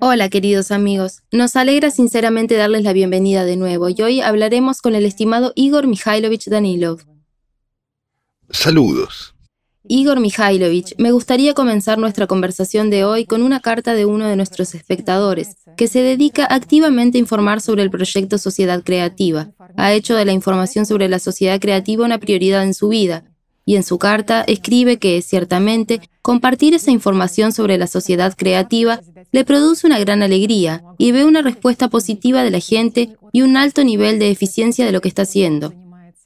Hola queridos amigos, nos alegra sinceramente darles la bienvenida de nuevo y hoy hablaremos con el estimado Igor Mikhailovich Danilov. Saludos. Igor Mikhailovich, me gustaría comenzar nuestra conversación de hoy con una carta de uno de nuestros espectadores, que se dedica activamente a informar sobre el proyecto Sociedad Creativa. Ha hecho de la información sobre la sociedad creativa una prioridad en su vida y en su carta escribe que, ciertamente, compartir esa información sobre la sociedad creativa le produce una gran alegría y ve una respuesta positiva de la gente y un alto nivel de eficiencia de lo que está haciendo.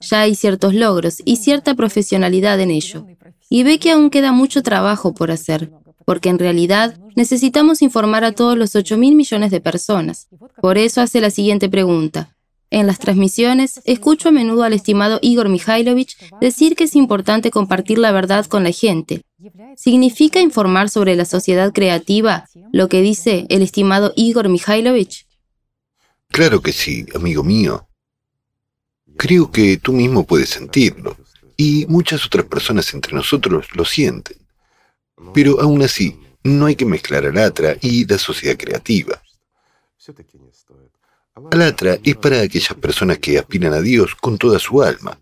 Ya hay ciertos logros y cierta profesionalidad en ello. Y ve que aún queda mucho trabajo por hacer, porque en realidad necesitamos informar a todos los 8 mil millones de personas. Por eso hace la siguiente pregunta. En las transmisiones, escucho a menudo al estimado Igor Mikhailovich decir que es importante compartir la verdad con la gente. ¿Significa informar sobre la sociedad creativa lo que dice el estimado Igor Mikhailovich? Claro que sí, amigo mío. Creo que tú mismo puedes sentirlo, y muchas otras personas entre nosotros lo sienten. Pero aún así, no hay que mezclar al Atra y la sociedad creativa. Alatra es para aquellas personas que aspiran a Dios con toda su alma.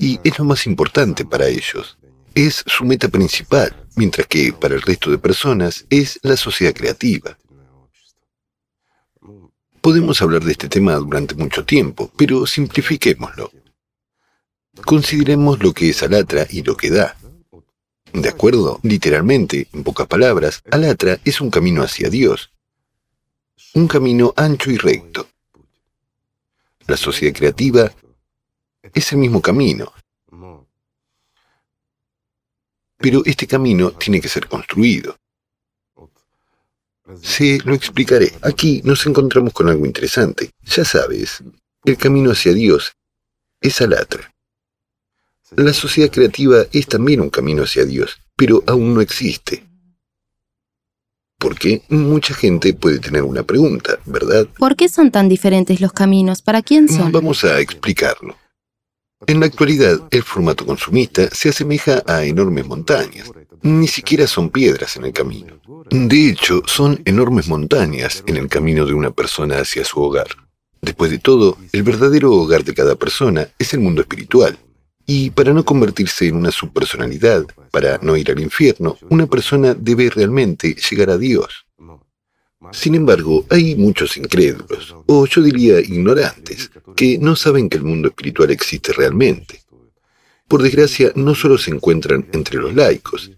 Y es lo más importante para ellos. Es su meta principal, mientras que para el resto de personas es la sociedad creativa. Podemos hablar de este tema durante mucho tiempo, pero simplifiquémoslo. Consideremos lo que es Alatra y lo que da. De acuerdo, literalmente, en pocas palabras, Alatra es un camino hacia Dios, un camino ancho y recto. La sociedad creativa es el mismo camino, pero este camino tiene que ser construido. Se lo explicaré. Aquí nos encontramos con algo interesante. Ya sabes, el camino hacia Dios es alatra. La sociedad creativa es también un camino hacia Dios, pero aún no existe. Porque mucha gente puede tener una pregunta, ¿verdad? ¿Por qué son tan diferentes los caminos? ¿Para quién son? Vamos a explicarlo. En la actualidad, el formato consumista se asemeja a enormes montañas. Ni siquiera son piedras en el camino. De hecho, son enormes montañas en el camino de una persona hacia su hogar. Después de todo, el verdadero hogar de cada persona es el mundo espiritual. Y para no convertirse en una subpersonalidad, para no ir al infierno, una persona debe realmente llegar a Dios. Sin embargo, hay muchos incrédulos, o yo diría ignorantes, que no saben que el mundo espiritual existe realmente. Por desgracia, no solo se encuentran entre los laicos,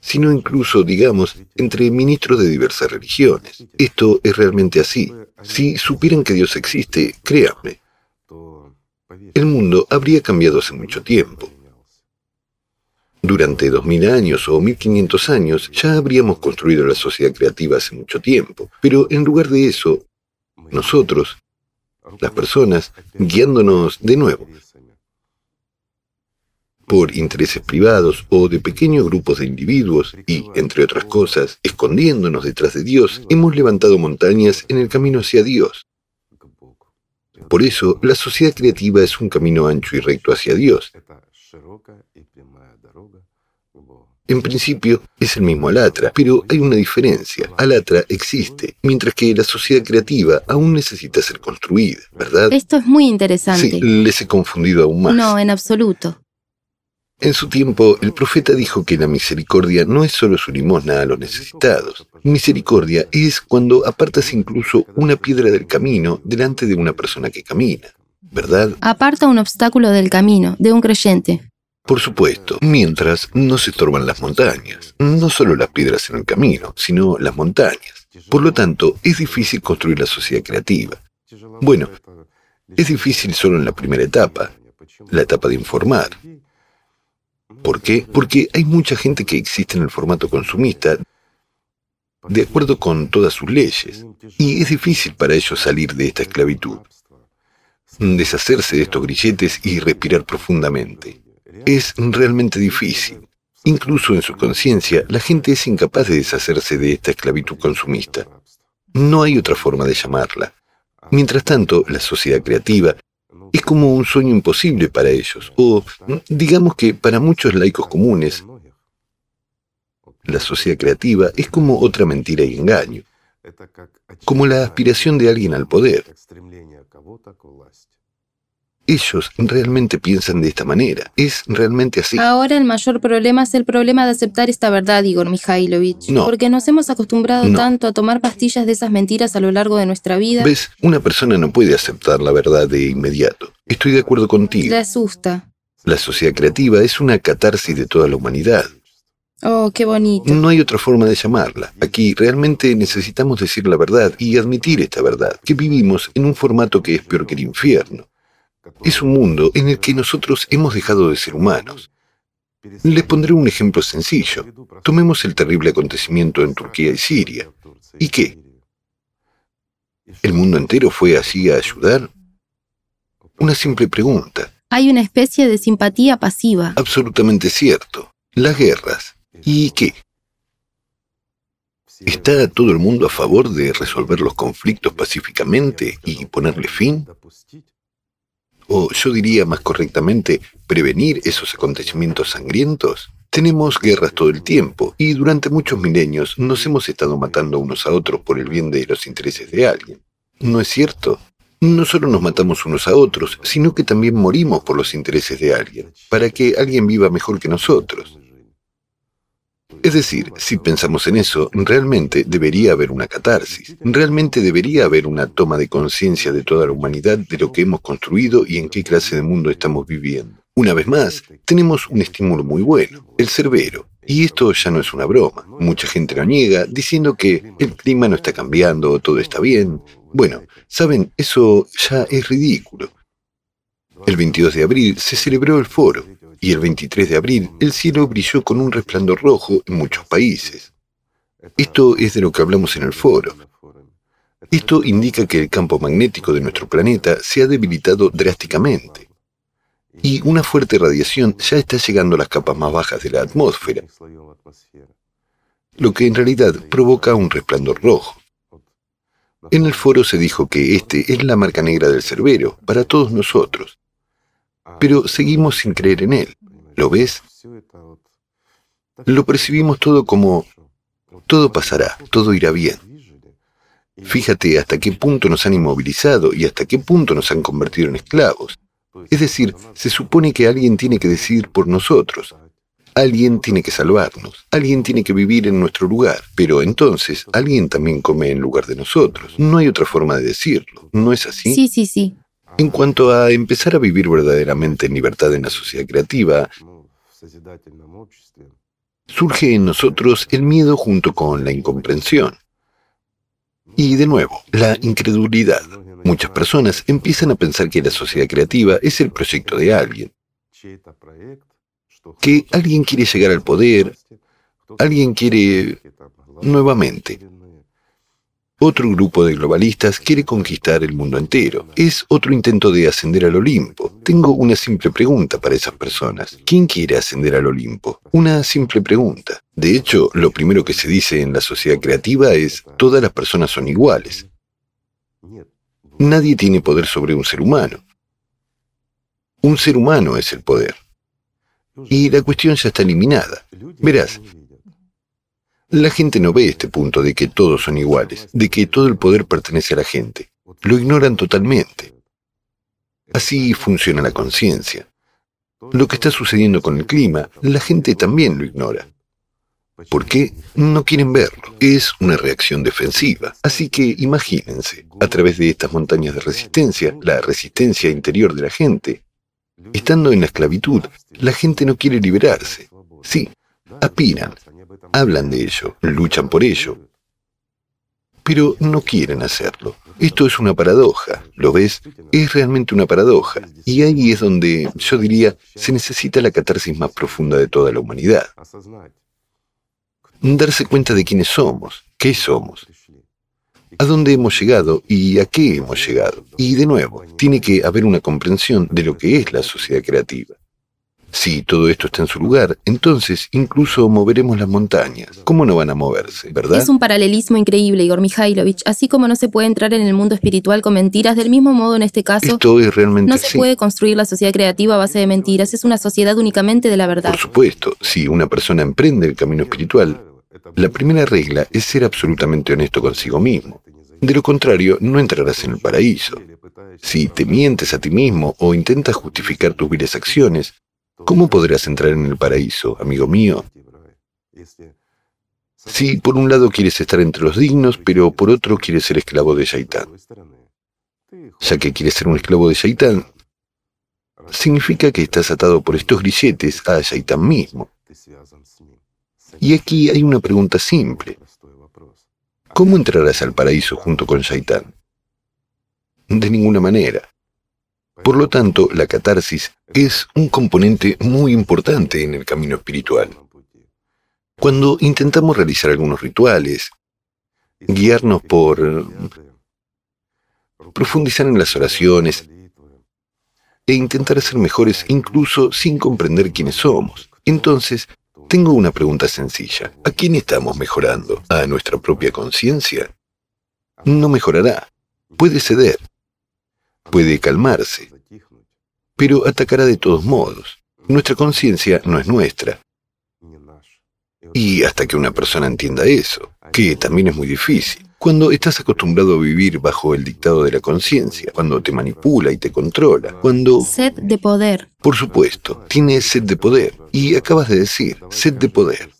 sino incluso, digamos, entre ministros de diversas religiones. Esto es realmente así. Si supieran que Dios existe, créanme, el mundo habría cambiado hace mucho tiempo. Durante 2000 años o 1500 años ya habríamos construido la sociedad creativa hace mucho tiempo, pero en lugar de eso, nosotros, las personas, guiándonos de nuevo por intereses privados o de pequeños grupos de individuos y, entre otras cosas, escondiéndonos detrás de Dios, hemos levantado montañas en el camino hacia Dios. Por eso, la sociedad creativa es un camino ancho y recto hacia Dios. En principio es el mismo Alatra, pero hay una diferencia. Alatra existe, mientras que la sociedad creativa aún necesita ser construida, ¿verdad? Esto es muy interesante. Sí, les he confundido aún más. No, en absoluto. En su tiempo, el profeta dijo que la misericordia no es solo su limosna a los necesitados. Misericordia es cuando apartas incluso una piedra del camino delante de una persona que camina, ¿verdad? Aparta un obstáculo del camino de un creyente. Por supuesto, mientras no se estorban las montañas, no solo las piedras en el camino, sino las montañas. Por lo tanto, es difícil construir la sociedad creativa. Bueno, es difícil solo en la primera etapa, la etapa de informar. ¿Por qué? Porque hay mucha gente que existe en el formato consumista de acuerdo con todas sus leyes, y es difícil para ellos salir de esta esclavitud, deshacerse de estos grilletes y respirar profundamente. Es realmente difícil. Incluso en su conciencia, la gente es incapaz de deshacerse de esta esclavitud consumista. No hay otra forma de llamarla. Mientras tanto, la sociedad creativa es como un sueño imposible para ellos, o digamos que para muchos laicos comunes, la sociedad creativa es como otra mentira y engaño, como la aspiración de alguien al poder. Ellos realmente piensan de esta manera. Es realmente así. Ahora el mayor problema es el problema de aceptar esta verdad, Igor Mikhailovich. No. Porque nos hemos acostumbrado No. tanto a tomar pastillas de esas mentiras a lo largo de nuestra vida. ¿Ves? Una persona no puede aceptar la verdad de inmediato. Estoy de acuerdo contigo. Le asusta. La sociedad creativa es una catarsis de toda la humanidad. Oh, qué bonito. No hay otra forma de llamarla. Aquí realmente necesitamos decir la verdad y admitir esta verdad, que vivimos en un formato que es peor que el infierno. Es un mundo en el que nosotros hemos dejado de ser humanos. Les pondré un ejemplo sencillo. Tomemos el terrible acontecimiento en Turquía y Siria. ¿Y qué? ¿El mundo entero fue así a ayudar? Una simple pregunta. Hay una especie de simpatía pasiva. Absolutamente cierto. Las guerras. ¿Y qué? ¿Está todo el mundo a favor de resolver los conflictos pacíficamente y ponerle fin? O yo diría más correctamente, prevenir esos acontecimientos sangrientos. Tenemos guerras todo el tiempo y durante muchos milenios nos hemos estado matando unos a otros por el bien de los intereses de alguien. ¿No es cierto? No solo nos matamos unos a otros, sino que también morimos por los intereses de alguien, para que alguien viva mejor que nosotros. Es decir, si pensamos en eso, realmente debería haber una catarsis, realmente debería haber una toma de conciencia de toda la humanidad de lo que hemos construido y en qué clase de mundo estamos viviendo. Una vez más, tenemos un estímulo muy bueno, el cerbero. Y esto ya no es una broma. Mucha gente lo niega, diciendo que el clima no está cambiando, todo está bien. Bueno, saben, eso ya es ridículo. El 22 de abril se celebró el foro y el 23 de abril el cielo brilló con un resplandor rojo en muchos países. Esto es de lo que hablamos en el foro. Esto indica que el campo magnético de nuestro planeta se ha debilitado drásticamente y una fuerte radiación ya está llegando a las capas más bajas de la atmósfera, lo que en realidad provoca un resplandor rojo. En el foro se dijo que este es la marca negra del cerbero para todos nosotros, pero seguimos sin creer en él. ¿Lo ves? Lo percibimos todo como todo pasará, todo irá bien. Fíjate hasta qué punto nos han inmovilizado y hasta qué punto nos han convertido en esclavos. Es decir, se supone que alguien tiene que decidir por nosotros. Alguien tiene que salvarnos. Alguien tiene que vivir en nuestro lugar. Pero entonces, alguien también come en lugar de nosotros. No hay otra forma de decirlo. ¿No es así? Sí, sí, sí. En cuanto a empezar a vivir verdaderamente en libertad en la sociedad creativa, surge en nosotros el miedo junto con la incomprensión. Y de nuevo, la incredulidad. Muchas personas empiezan a pensar que la sociedad creativa es el proyecto de alguien, que alguien quiere llegar al poder, alguien quiere nuevamente. Otro grupo de globalistas quiere conquistar el mundo entero. Es otro intento de ascender al Olimpo. Tengo una simple pregunta para esas personas. ¿Quién quiere ascender al Olimpo? Una simple pregunta. De hecho, lo primero que se dice en la sociedad creativa es todas las personas son iguales. Nadie tiene poder sobre un ser humano. Un ser humano es el poder. Y la cuestión ya está eliminada. Verás, la gente no ve este punto de que todos son iguales, de que todo el poder pertenece a la gente. Lo ignoran totalmente. Así funciona la conciencia. Lo que está sucediendo con el clima, la gente también lo ignora. ¿Por qué? No quieren verlo. Es una reacción defensiva. Así que imagínense, a través de estas montañas de resistencia, la resistencia interior de la gente, estando en la esclavitud, la gente no quiere liberarse. Sí, aspiran, hablan de ello, luchan por ello, pero no quieren hacerlo. Esto es una paradoja, ¿lo ves? Es realmente una paradoja. Y ahí es donde, yo diría, se necesita la catarsis más profunda de toda la humanidad. Darse cuenta de quiénes somos, qué somos, a dónde hemos llegado y a qué hemos llegado. Y de nuevo, tiene que haber una comprensión de lo que es la sociedad creativa. Si todo esto está en su lugar, entonces incluso moveremos las montañas. ¿Cómo no van a moverse, verdad? Es un paralelismo increíble, Igor Mikhailovich. Así como no se puede entrar en el mundo espiritual con mentiras, del mismo modo en este caso, Esto es realmente no se así. puede construir la sociedad creativa a base de mentiras. Es una sociedad únicamente de la verdad. Por supuesto, si una persona emprende el camino espiritual, La primera regla es ser absolutamente honesto consigo mismo. De lo contrario, no entrarás en el paraíso. Si te mientes a ti mismo o intentas justificar tus viles acciones, ¿cómo podrás entrar en el paraíso, amigo mío? Si por un lado quieres estar entre los dignos, pero por otro quieres ser esclavo de Shaitán. Ya que quieres ser un esclavo de Shaitán, significa que estás atado por estos grilletes a Shaitán mismo. Y aquí hay una pregunta simple. ¿Cómo entrarás al paraíso junto con Shaitán? De ninguna manera. Por lo tanto, la catarsis es un componente muy importante en el camino espiritual. Cuando intentamos realizar algunos rituales, guiarnos por profundizar en las oraciones e intentar ser mejores incluso sin comprender quiénes somos, entonces tengo una pregunta sencilla. ¿A quién estamos mejorando? ¿A nuestra propia conciencia? No mejorará. Puede ceder. Puede calmarse. Pero atacará de todos modos. Nuestra conciencia no es nuestra. Y hasta que una persona entienda eso, que también es muy difícil, cuando estás acostumbrado a vivir bajo el dictado de la conciencia, cuando te manipula y te controla, cuando... Sed de poder. Por supuesto, tienes sed de poder. Y acabas de decir, sed de poder.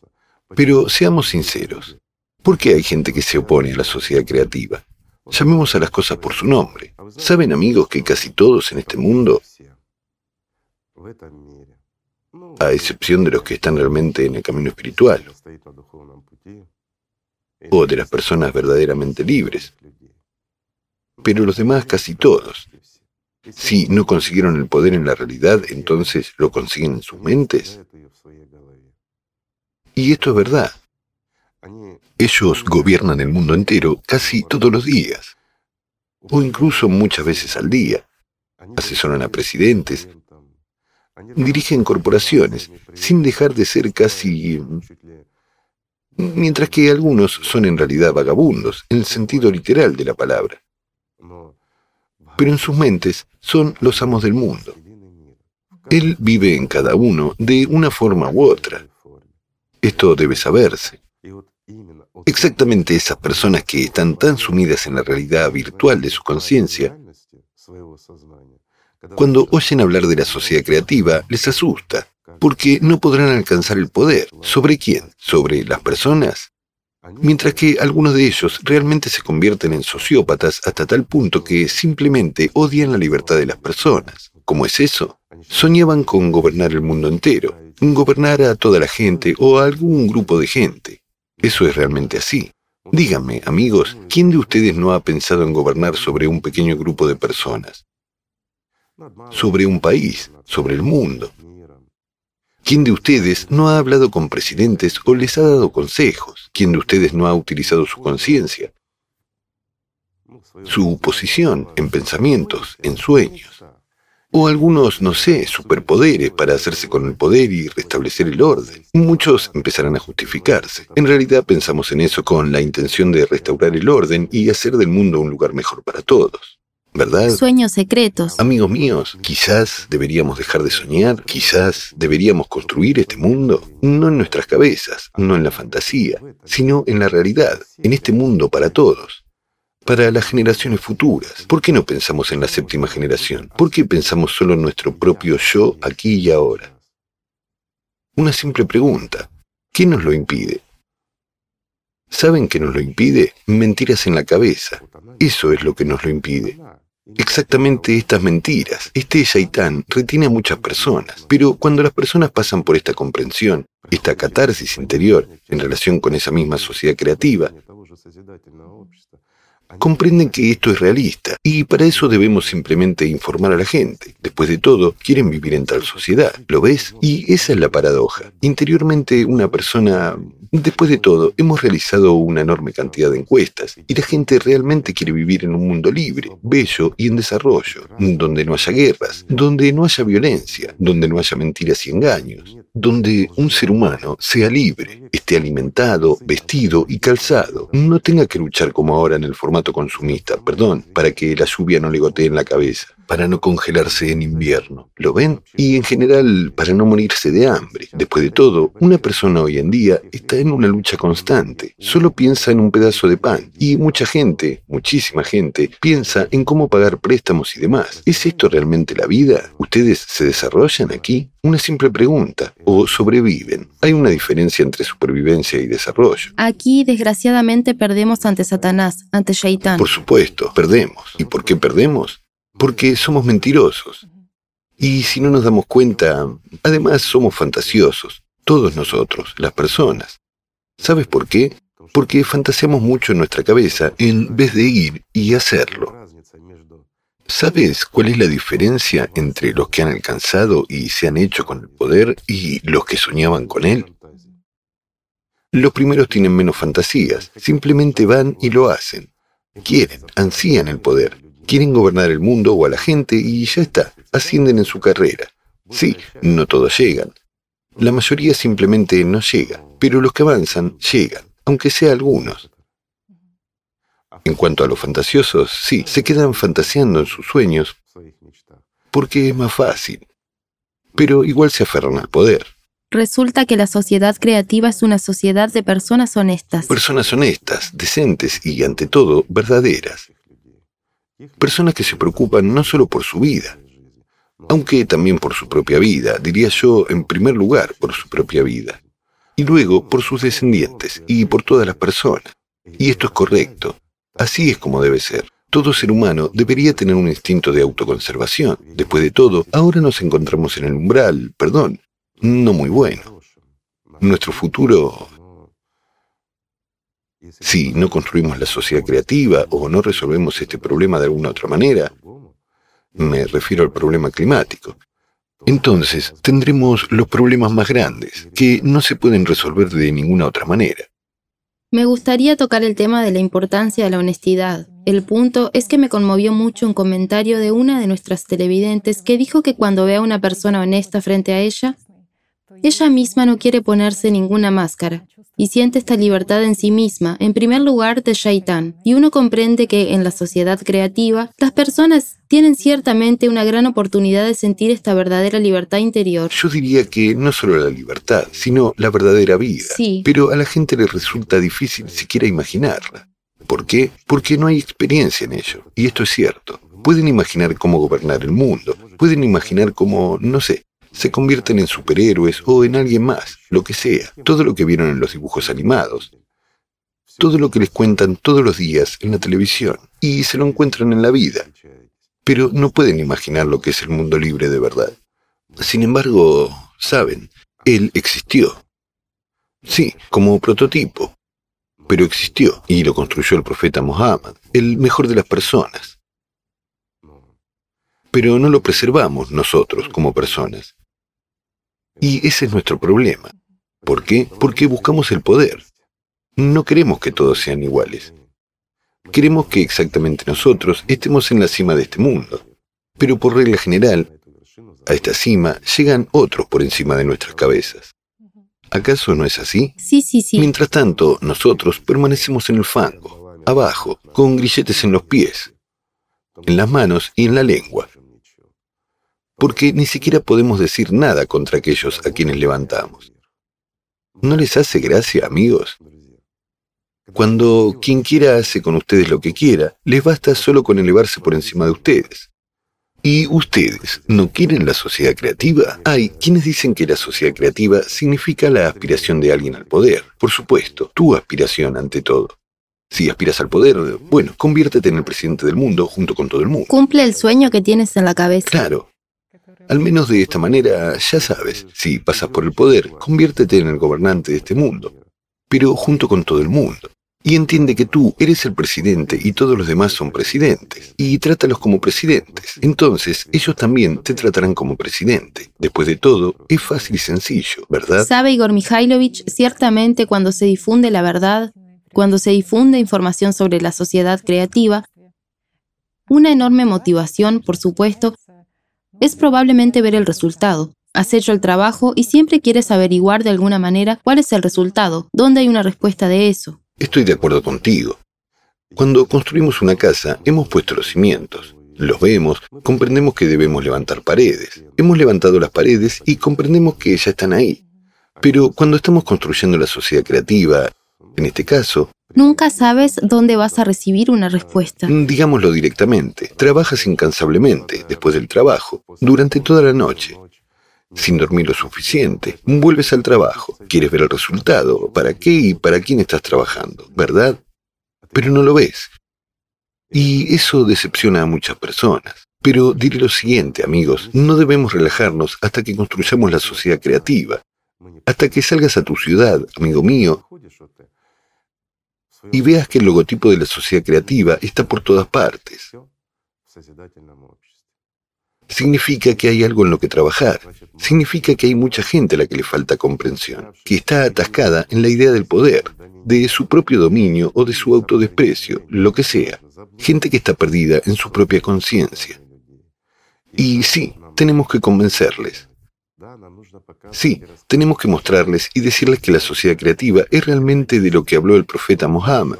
Pero seamos sinceros, ¿por qué hay gente que se opone a la sociedad creativa? Llamemos a las cosas por su nombre. ¿Saben amigos que casi todos en este mundo, a excepción de los que están realmente en el camino espiritual, o de las personas verdaderamente libres. Pero los demás casi todos. Si no consiguieron el poder en la realidad, entonces lo consiguen en sus mentes. Y esto es verdad. Ellos gobiernan el mundo entero casi todos los días, o incluso muchas veces al día. Asesoran a presidentes, dirigen corporaciones, sin dejar de ser casi mientras que algunos son en realidad vagabundos, en el sentido literal de la palabra. Pero en sus mentes son los amos del mundo. Él vive en cada uno de una forma u otra. Esto debe saberse. Exactamente esas personas que están tan sumidas en la realidad virtual de su conciencia, cuando oyen hablar de la sociedad creativa, les asusta porque no podrán alcanzar el poder. ¿Sobre quién? ¿Sobre las personas? Mientras que algunos de ellos realmente se convierten en sociópatas hasta tal punto que simplemente odian la libertad de las personas. ¿Cómo es eso? Soñaban con gobernar el mundo entero, gobernar a toda la gente o a algún grupo de gente. Eso es realmente así. Díganme, amigos, ¿quién de ustedes no ha pensado en gobernar sobre un pequeño grupo de personas? Sobre un país, sobre el mundo. ¿Quién de ustedes no ha hablado con presidentes o les ha dado consejos? ¿Quién de ustedes no ha utilizado su conciencia? Su posición en pensamientos, en sueños. O algunos, no sé, superpoderes para hacerse con el poder y restablecer el orden. Muchos empezarán a justificarse. En realidad pensamos en eso con la intención de restaurar el orden y hacer del mundo un lugar mejor para todos. ¿verdad? Sueños secretos. Amigos míos, quizás deberíamos dejar de soñar, quizás deberíamos construir este mundo, no en nuestras cabezas, no en la fantasía, sino en la realidad, en este mundo para todos, para las generaciones futuras. ¿Por qué no pensamos en la séptima generación? ¿Por qué pensamos solo en nuestro propio yo aquí y ahora? Una simple pregunta. ¿Qué nos lo impide? ¿Saben qué nos lo impide? Mentiras en la cabeza. Eso es lo que nos lo impide. Exactamente estas mentiras. Este Shaitán retiene a muchas personas, pero cuando las personas pasan por esta comprensión, esta catarsis interior en relación con esa misma sociedad creativa, comprenden que esto es realista y para eso debemos simplemente informar a la gente. Después de todo, quieren vivir en tal sociedad, ¿lo ves? Y esa es la paradoja. Interiormente una persona... Después de todo, hemos realizado una enorme cantidad de encuestas y la gente realmente quiere vivir en un mundo libre, bello y en desarrollo, donde no haya guerras, donde no haya violencia, donde no haya mentiras y engaños, donde un ser humano sea libre, esté alimentado, vestido y calzado, no tenga que luchar como ahora en el formato consumista, perdón, para que la lluvia no le gotee en la cabeza. Para no congelarse en invierno. ¿Lo ven? Y en general para no morirse de hambre. Después de todo, una persona hoy en día está en una lucha constante. Solo piensa en un pedazo de pan. Y mucha gente, muchísima gente, piensa en cómo pagar préstamos y demás. ¿Es esto realmente la vida? ¿Ustedes se desarrollan aquí? Una simple pregunta. ¿O sobreviven? Hay una diferencia entre supervivencia y desarrollo. Aquí, desgraciadamente, perdemos ante Satanás, ante Shaitán. Por supuesto, perdemos. ¿Y por qué perdemos? Porque somos mentirosos. Y si no nos damos cuenta, además somos fantasiosos. Todos nosotros, las personas. ¿Sabes por qué? Porque fantaseamos mucho en nuestra cabeza en vez de ir y hacerlo. ¿Sabes cuál es la diferencia entre los que han alcanzado y se han hecho con el poder y los que soñaban con él? Los primeros tienen menos fantasías, simplemente van y lo hacen. Quieren, ansían el poder, quieren gobernar el mundo o a la gente y ya está, ascienden en su carrera. Sí, no todos llegan. La mayoría simplemente no llega, pero los que avanzan llegan, aunque sea algunos. En cuanto a los fantasiosos, sí, se quedan fantaseando en sus sueños porque es más fácil. Pero igual se aferran al poder. Resulta que la sociedad creativa es una sociedad de personas honestas. Personas honestas, decentes y, ante todo, verdaderas. Personas que se preocupan no solo por su vida, aunque también por su propia vida, diría yo, en primer lugar, por su propia vida, y luego por sus descendientes y por todas las personas. Y esto es correcto. Así es como debe ser. Todo ser humano debería tener un instinto de autoconservación. Después de todo, ahora nos encontramos en el umbral, perdón, no muy bueno. Nuestro futuro... Si no construimos la sociedad creativa o no resolvemos este problema de alguna otra manera, me refiero al problema climático, entonces tendremos los problemas más grandes, que no se pueden resolver de ninguna otra manera. Me gustaría tocar el tema de la importancia de la honestidad. El punto es que me conmovió mucho un comentario de una de nuestras televidentes que dijo que cuando ve a una persona honesta frente a ella, ella misma no quiere ponerse ninguna máscara y siente esta libertad en sí misma, en primer lugar de Shaitán, y uno comprende que en la sociedad creativa las personas tienen ciertamente una gran oportunidad de sentir esta verdadera libertad interior. Yo diría que no solo la libertad, sino la verdadera vida. Sí. Pero a la gente le resulta difícil siquiera imaginarla. ¿Por qué? Porque no hay experiencia en ello. Y esto es cierto. Pueden imaginar cómo gobernar el mundo. Pueden imaginar cómo, no sé, se convierten en superhéroes o en alguien más, lo que sea, todo lo que vieron en los dibujos animados, todo lo que les cuentan todos los días en la televisión y se lo encuentran en la vida, pero no pueden imaginar lo que es el mundo libre de verdad. Sin embargo, saben, él existió. Sí, como prototipo, pero existió y lo construyó el profeta Muhammad, el mejor de las personas. Pero no lo preservamos nosotros como personas. Y ese es nuestro problema. ¿Por qué? Porque buscamos el poder. No queremos que todos sean iguales. Queremos que exactamente nosotros estemos en la cima de este mundo. Pero por regla general, a esta cima llegan otros por encima de nuestras cabezas. ¿Acaso no es así? Sí, sí, sí. Mientras tanto, nosotros permanecemos en el fango, abajo, con grilletes en los pies, en las manos y en la lengua porque ni siquiera podemos decir nada contra aquellos a quienes levantamos. ¿No les hace gracia, amigos? Cuando quien quiera hace con ustedes lo que quiera, les basta solo con elevarse por encima de ustedes. ¿Y ustedes no quieren la sociedad creativa? Hay quienes dicen que la sociedad creativa significa la aspiración de alguien al poder. Por supuesto, tu aspiración ante todo. Si aspiras al poder, bueno, conviértete en el presidente del mundo junto con todo el mundo. Cumple el sueño que tienes en la cabeza. Claro, al menos de esta manera, ya sabes, si pasas por el poder, conviértete en el gobernante de este mundo, pero junto con todo el mundo. Y entiende que tú eres el presidente y todos los demás son presidentes. Y trátalos como presidentes. Entonces, ellos también te tratarán como presidente. Después de todo, es fácil y sencillo, ¿verdad? Sabe Igor Mikhailovich, ciertamente cuando se difunde la verdad, cuando se difunde información sobre la sociedad creativa, una enorme motivación, por supuesto, es probablemente ver el resultado. Has hecho el trabajo y siempre quieres averiguar de alguna manera cuál es el resultado, dónde hay una respuesta de eso. Estoy de acuerdo contigo. Cuando construimos una casa, hemos puesto los cimientos. los vemos, comprendemos que debemos levantar paredes. Hemos levantado las paredes y comprendemos que ya están ahí. Pero cuando estamos construyendo la sociedad creativa, en este caso, Nunca sabes dónde vas a recibir una respuesta. Digámoslo directamente, trabajas incansablemente después del trabajo, durante toda la noche, sin dormir lo suficiente. Vuelves al trabajo, quieres ver el resultado, para qué y para quién estás trabajando, ¿verdad? Pero no lo ves. Y eso decepciona a muchas personas. Pero diré lo siguiente, amigos, no debemos relajarnos hasta que construyamos la sociedad creativa, hasta que salgas a tu ciudad, amigo mío, y veas que el logotipo de la sociedad creativa está por todas partes. Significa que hay algo en lo que trabajar. Significa que hay mucha gente a la que le falta comprensión, que está atascada en la idea del poder, de su propio dominio o de su autodesprecio, lo que sea. Gente que está perdida en su propia conciencia. Y sí, tenemos que convencerles. Sí, tenemos que mostrarles y decirles que la sociedad creativa es realmente de lo que habló el profeta Mohammed.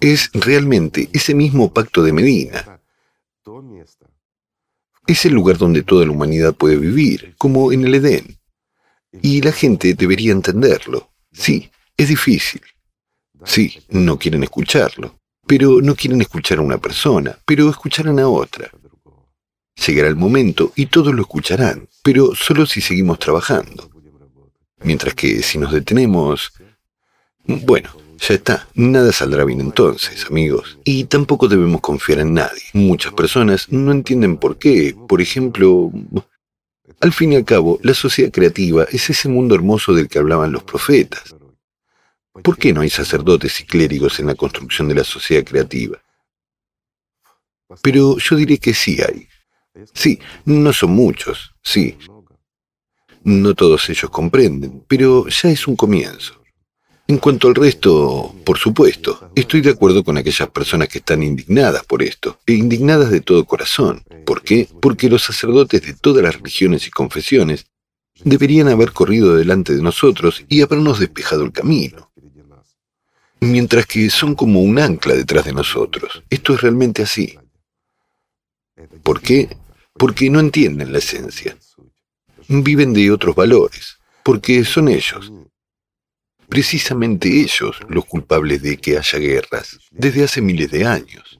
Es realmente ese mismo pacto de Medina. Es el lugar donde toda la humanidad puede vivir, como en el Edén. Y la gente debería entenderlo. Sí, es difícil. Sí, no quieren escucharlo. Pero no quieren escuchar a una persona, pero escucharán a otra. Llegará el momento y todos lo escucharán, pero solo si seguimos trabajando. Mientras que si nos detenemos... Bueno, ya está, nada saldrá bien entonces, amigos. Y tampoco debemos confiar en nadie. Muchas personas no entienden por qué. Por ejemplo, al fin y al cabo, la sociedad creativa es ese mundo hermoso del que hablaban los profetas. ¿Por qué no hay sacerdotes y clérigos en la construcción de la sociedad creativa? Pero yo diré que sí hay. Sí, no son muchos, sí. No todos ellos comprenden, pero ya es un comienzo. En cuanto al resto, por supuesto, estoy de acuerdo con aquellas personas que están indignadas por esto, e indignadas de todo corazón. ¿Por qué? Porque los sacerdotes de todas las religiones y confesiones deberían haber corrido delante de nosotros y habernos despejado el camino. Mientras que son como un ancla detrás de nosotros. Esto es realmente así. ¿Por qué? Porque no entienden la esencia. Viven de otros valores, porque son ellos, precisamente ellos, los culpables de que haya guerras, desde hace miles de años.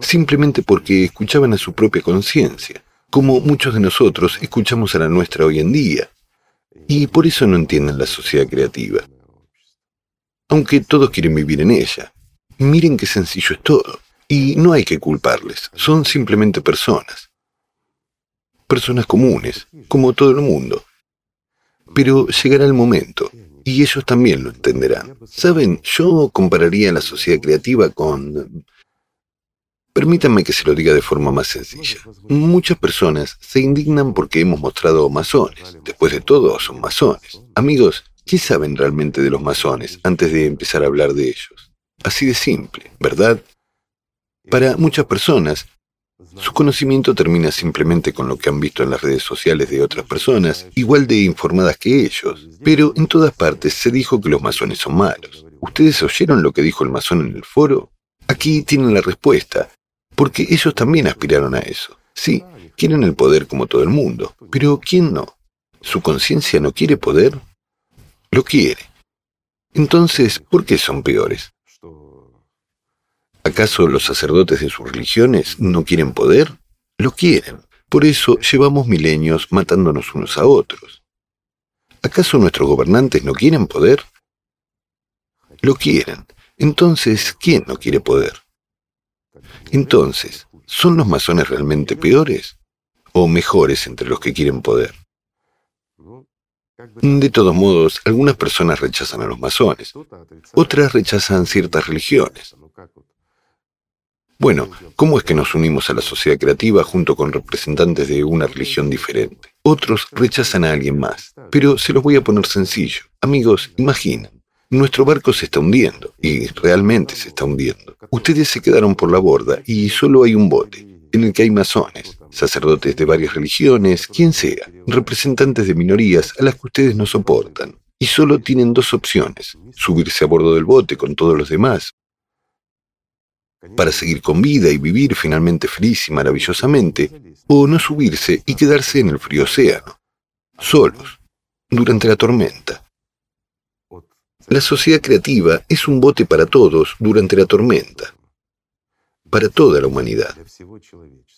Simplemente porque escuchaban a su propia conciencia, como muchos de nosotros escuchamos a la nuestra hoy en día, y por eso no entienden la sociedad creativa. Aunque todos quieren vivir en ella, miren qué sencillo es todo. Y no hay que culparles, son simplemente personas. Personas comunes, como todo el mundo. Pero llegará el momento, y ellos también lo entenderán. Saben, yo compararía la sociedad creativa con... Permítanme que se lo diga de forma más sencilla. Muchas personas se indignan porque hemos mostrado masones. Después de todo, son masones. Amigos, ¿qué saben realmente de los masones antes de empezar a hablar de ellos? Así de simple, ¿verdad? Para muchas personas, su conocimiento termina simplemente con lo que han visto en las redes sociales de otras personas, igual de informadas que ellos. Pero en todas partes se dijo que los masones son malos. ¿Ustedes oyeron lo que dijo el masón en el foro? Aquí tienen la respuesta, porque ellos también aspiraron a eso. Sí, quieren el poder como todo el mundo, pero ¿quién no? ¿Su conciencia no quiere poder? Lo quiere. Entonces, ¿por qué son peores? ¿Acaso los sacerdotes de sus religiones no quieren poder? Lo quieren. Por eso llevamos milenios matándonos unos a otros. ¿Acaso nuestros gobernantes no quieren poder? Lo quieren. Entonces, ¿quién no quiere poder? Entonces, ¿son los masones realmente peores? ¿O mejores entre los que quieren poder? De todos modos, algunas personas rechazan a los masones, otras rechazan ciertas religiones. Bueno, ¿cómo es que nos unimos a la sociedad creativa junto con representantes de una religión diferente? Otros rechazan a alguien más. Pero se los voy a poner sencillo. Amigos, imaginen. Nuestro barco se está hundiendo, y realmente se está hundiendo. Ustedes se quedaron por la borda y solo hay un bote, en el que hay masones, sacerdotes de varias religiones, quien sea, representantes de minorías a las que ustedes no soportan. Y solo tienen dos opciones, subirse a bordo del bote con todos los demás para seguir con vida y vivir finalmente feliz y maravillosamente, o no subirse y quedarse en el frío océano, solos, durante la tormenta. La sociedad creativa es un bote para todos durante la tormenta, para toda la humanidad.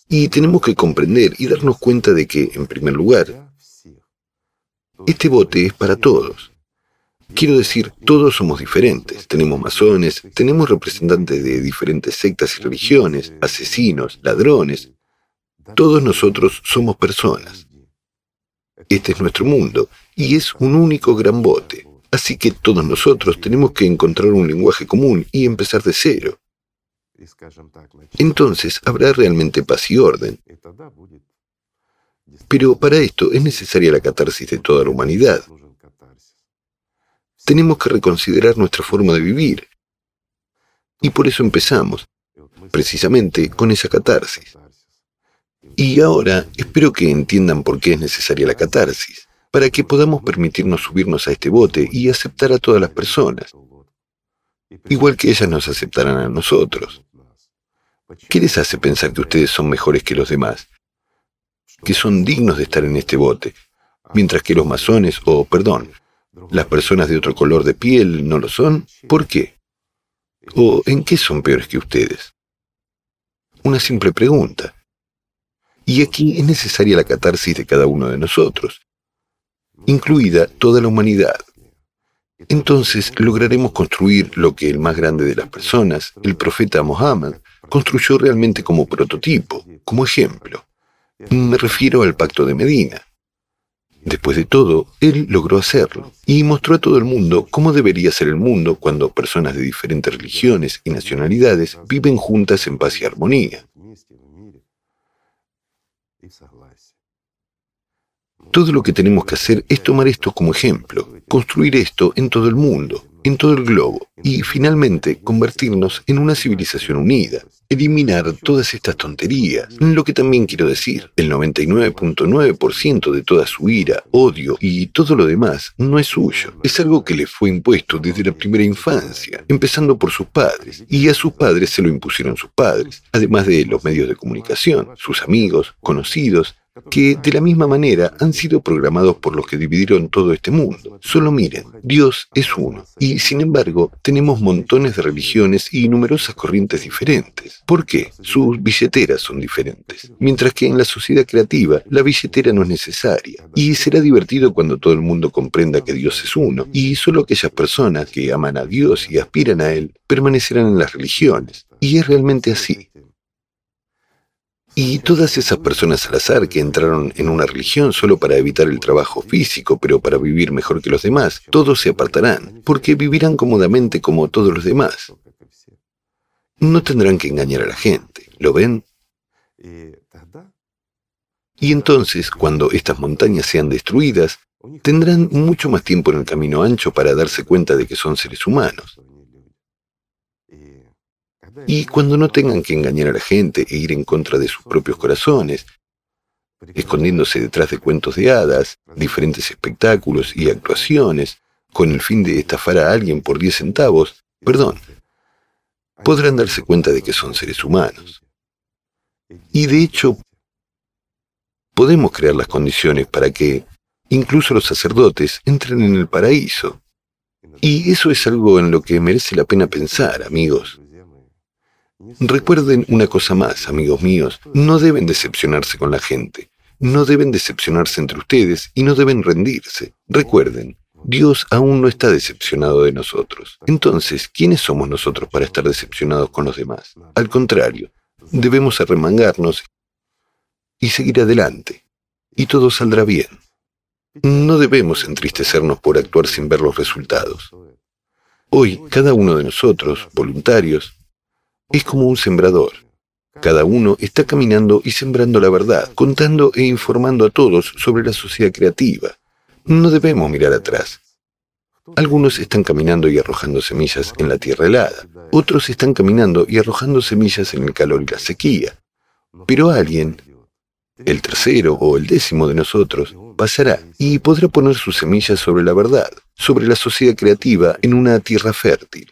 Y tenemos que comprender y darnos cuenta de que, en primer lugar, este bote es para todos. Quiero decir, todos somos diferentes. Tenemos masones, tenemos representantes de diferentes sectas y religiones, asesinos, ladrones. Todos nosotros somos personas. Este es nuestro mundo y es un único gran bote. Así que todos nosotros tenemos que encontrar un lenguaje común y empezar de cero. Entonces habrá realmente paz y orden. Pero para esto es necesaria la catarsis de toda la humanidad. Tenemos que reconsiderar nuestra forma de vivir. Y por eso empezamos, precisamente con esa catarsis. Y ahora espero que entiendan por qué es necesaria la catarsis, para que podamos permitirnos subirnos a este bote y aceptar a todas las personas, igual que ellas nos aceptarán a nosotros. ¿Qué les hace pensar que ustedes son mejores que los demás? Que son dignos de estar en este bote, mientras que los masones, o perdón, las personas de otro color de piel no lo son? ¿Por qué? ¿O en qué son peores que ustedes? Una simple pregunta. Y aquí es necesaria la catarsis de cada uno de nosotros, incluida toda la humanidad. Entonces lograremos construir lo que el más grande de las personas, el profeta Mohammed, construyó realmente como prototipo, como ejemplo. Me refiero al pacto de Medina. Después de todo, él logró hacerlo y mostró a todo el mundo cómo debería ser el mundo cuando personas de diferentes religiones y nacionalidades viven juntas en paz y armonía. Todo lo que tenemos que hacer es tomar esto como ejemplo, construir esto en todo el mundo, en todo el globo, y finalmente convertirnos en una civilización unida, eliminar todas estas tonterías. Lo que también quiero decir, el 99.9% de toda su ira, odio y todo lo demás no es suyo. Es algo que le fue impuesto desde la primera infancia, empezando por sus padres, y a sus padres se lo impusieron sus padres, además de los medios de comunicación, sus amigos, conocidos, que de la misma manera han sido programados por los que dividieron todo este mundo. Solo miren, Dios es uno, y sin embargo tenemos montones de religiones y numerosas corrientes diferentes. ¿Por qué? Sus billeteras son diferentes. Mientras que en la sociedad creativa la billetera no es necesaria, y será divertido cuando todo el mundo comprenda que Dios es uno, y solo aquellas personas que aman a Dios y aspiran a Él permanecerán en las religiones. Y es realmente así. Y todas esas personas al azar que entraron en una religión solo para evitar el trabajo físico, pero para vivir mejor que los demás, todos se apartarán, porque vivirán cómodamente como todos los demás. No tendrán que engañar a la gente, ¿lo ven? Y entonces, cuando estas montañas sean destruidas, tendrán mucho más tiempo en el camino ancho para darse cuenta de que son seres humanos. Y cuando no tengan que engañar a la gente e ir en contra de sus propios corazones, escondiéndose detrás de cuentos de hadas, diferentes espectáculos y actuaciones, con el fin de estafar a alguien por 10 centavos, perdón, podrán darse cuenta de que son seres humanos. Y de hecho, podemos crear las condiciones para que incluso los sacerdotes entren en el paraíso. Y eso es algo en lo que merece la pena pensar, amigos. Recuerden una cosa más, amigos míos, no deben decepcionarse con la gente, no deben decepcionarse entre ustedes y no deben rendirse. Recuerden, Dios aún no está decepcionado de nosotros. Entonces, ¿quiénes somos nosotros para estar decepcionados con los demás? Al contrario, debemos arremangarnos y seguir adelante, y todo saldrá bien. No debemos entristecernos por actuar sin ver los resultados. Hoy, cada uno de nosotros, voluntarios, es como un sembrador. Cada uno está caminando y sembrando la verdad, contando e informando a todos sobre la sociedad creativa. No debemos mirar atrás. Algunos están caminando y arrojando semillas en la tierra helada, otros están caminando y arrojando semillas en el calor y la sequía. Pero alguien, el tercero o el décimo de nosotros, pasará y podrá poner sus semillas sobre la verdad, sobre la sociedad creativa en una tierra fértil.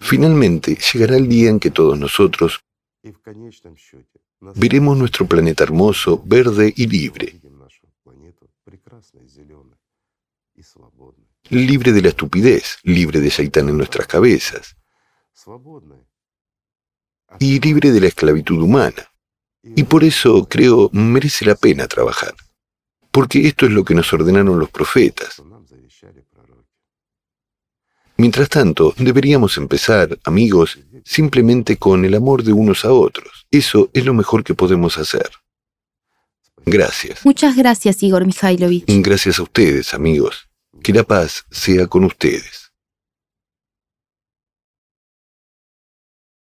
Finalmente llegará el día en que todos nosotros veremos nuestro planeta hermoso, verde y libre. Libre de la estupidez, libre de Saitán en nuestras cabezas y libre de la esclavitud humana. Y por eso creo merece la pena trabajar, porque esto es lo que nos ordenaron los profetas. Mientras tanto, deberíamos empezar, amigos, simplemente con el amor de unos a otros. Eso es lo mejor que podemos hacer. Gracias. Muchas gracias, Igor Mikhailovich. Gracias a ustedes, amigos. Que la paz sea con ustedes.